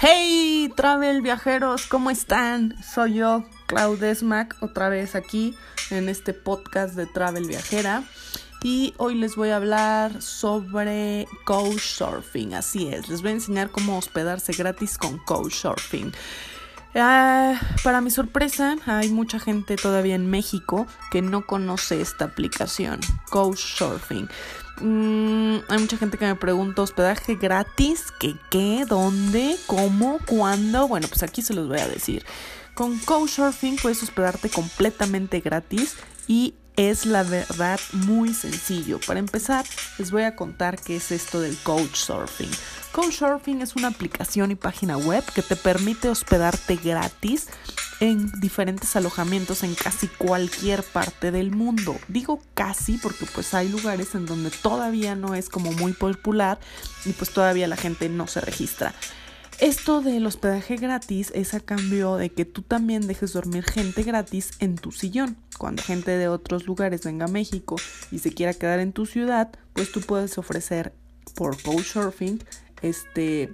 Hey, travel viajeros, ¿cómo están? Soy yo, Claudesmac, otra vez aquí en este podcast de Travel Viajera. Y hoy les voy a hablar sobre Couchsurfing. Así es, les voy a enseñar cómo hospedarse gratis con Couchsurfing. Ah, para mi sorpresa, hay mucha gente todavía en México que no conoce esta aplicación, Couchsurfing. Mm, hay mucha gente que me pregunta hospedaje gratis, ¿qué qué? ¿Dónde? ¿Cómo? ¿Cuándo? Bueno, pues aquí se los voy a decir. Con Couchsurfing puedes hospedarte completamente gratis y es la verdad muy sencillo. Para empezar, les voy a contar qué es esto del Couchsurfing. Couchsurfing es una aplicación y página web que te permite hospedarte gratis en diferentes alojamientos en casi cualquier parte del mundo. Digo casi porque pues hay lugares en donde todavía no es como muy popular y pues todavía la gente no se registra. Esto del hospedaje gratis es a cambio de que tú también dejes dormir gente gratis en tu sillón. Cuando gente de otros lugares venga a México y se quiera quedar en tu ciudad, pues tú puedes ofrecer por Couchsurfing este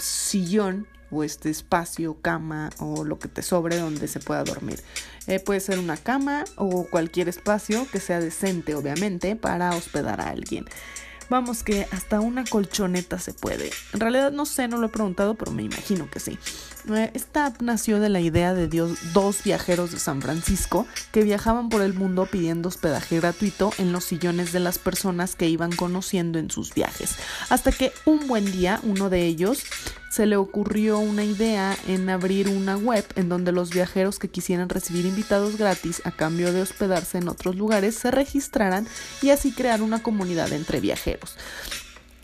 sillón o este espacio, cama o lo que te sobre donde se pueda dormir. Eh, puede ser una cama o cualquier espacio que sea decente, obviamente, para hospedar a alguien. Vamos que hasta una colchoneta se puede. En realidad no sé, no lo he preguntado, pero me imagino que sí. Eh, esta app nació de la idea de dos viajeros de San Francisco que viajaban por el mundo pidiendo hospedaje gratuito en los sillones de las personas que iban conociendo en sus viajes. Hasta que un buen día uno de ellos se le ocurrió una idea en abrir una web en donde los viajeros que quisieran recibir invitados gratis a cambio de hospedarse en otros lugares se registraran y así crear una comunidad entre viajeros.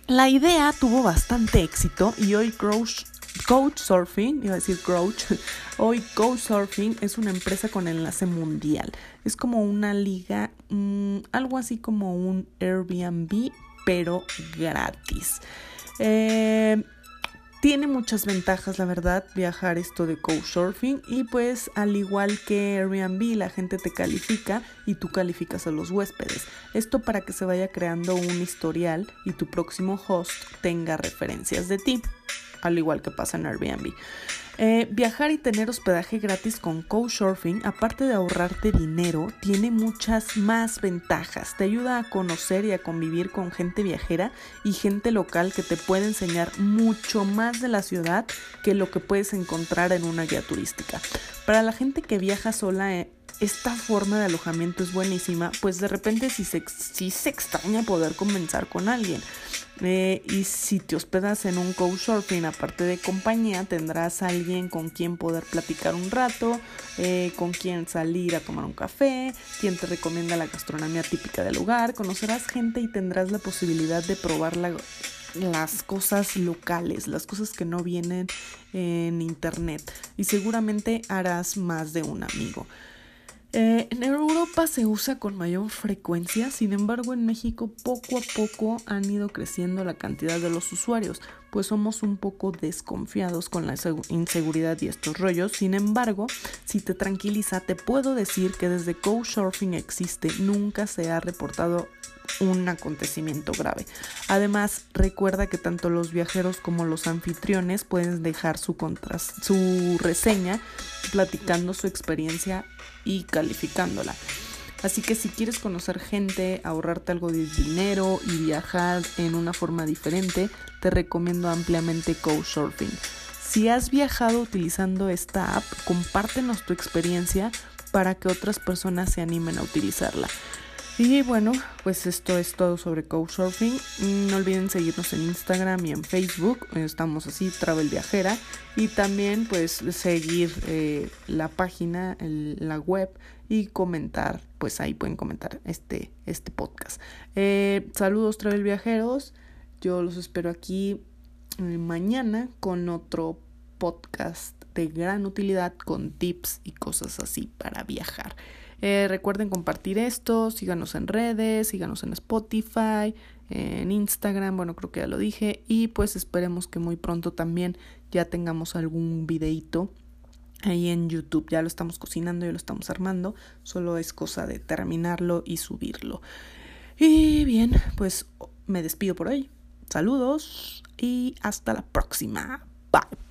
La idea tuvo bastante éxito y hoy Couchsurfing, iba a decir Crouch, hoy Couchsurfing es una empresa con enlace mundial. Es como una liga, mm, algo así como un Airbnb, pero gratis. Eh, tiene muchas ventajas, la verdad, viajar esto de Couchsurfing y pues al igual que Airbnb, la gente te califica y tú calificas a los huéspedes. Esto para que se vaya creando un historial y tu próximo host tenga referencias de ti, al igual que pasa en Airbnb. Eh, viajar y tener hospedaje gratis con Couchsurfing, aparte de ahorrarte dinero, tiene muchas más ventajas. Te ayuda a conocer y a convivir con gente viajera y gente local que te puede enseñar mucho más de la ciudad que lo que puedes encontrar en una guía turística. Para la gente que viaja sola, eh, esta forma de alojamiento es buenísima, pues de repente si se, si se extraña poder comenzar con alguien. Eh, y si te hospedas en un couchsurfing, aparte de compañía, tendrás alguien con quien poder platicar un rato, eh, con quien salir a tomar un café, quien te recomienda la gastronomía típica del lugar, conocerás gente y tendrás la posibilidad de probar las cosas locales, las cosas que no vienen en internet y seguramente harás más de un amigo. Eh, en Europa se usa con mayor frecuencia, sin embargo en México poco a poco han ido creciendo la cantidad de los usuarios, pues somos un poco desconfiados con la inseguridad y estos rollos. Sin embargo, si te tranquiliza, te puedo decir que desde Couchsurfing existe, nunca se ha reportado un acontecimiento grave. Además, recuerda que tanto los viajeros como los anfitriones pueden dejar su, su reseña platicando su experiencia y calificándola. Así que si quieres conocer gente, ahorrarte algo de dinero y viajar en una forma diferente, te recomiendo ampliamente Couchsurfing. Si has viajado utilizando esta app, compártenos tu experiencia para que otras personas se animen a utilizarla. Y bueno, pues esto es todo sobre Couchsurfing. No olviden seguirnos en Instagram y en Facebook. Estamos así, Travel Viajera. Y también pues seguir eh, la página, la web y comentar. Pues ahí pueden comentar este, este podcast. Eh, saludos Travel Viajeros. Yo los espero aquí eh, mañana con otro podcast de gran utilidad con tips y cosas así para viajar. Eh, recuerden compartir esto, síganos en redes, síganos en Spotify, en Instagram, bueno, creo que ya lo dije, y pues esperemos que muy pronto también ya tengamos algún videito ahí en YouTube. Ya lo estamos cocinando, ya lo estamos armando, solo es cosa de terminarlo y subirlo. Y bien, pues me despido por hoy. Saludos y hasta la próxima. Bye.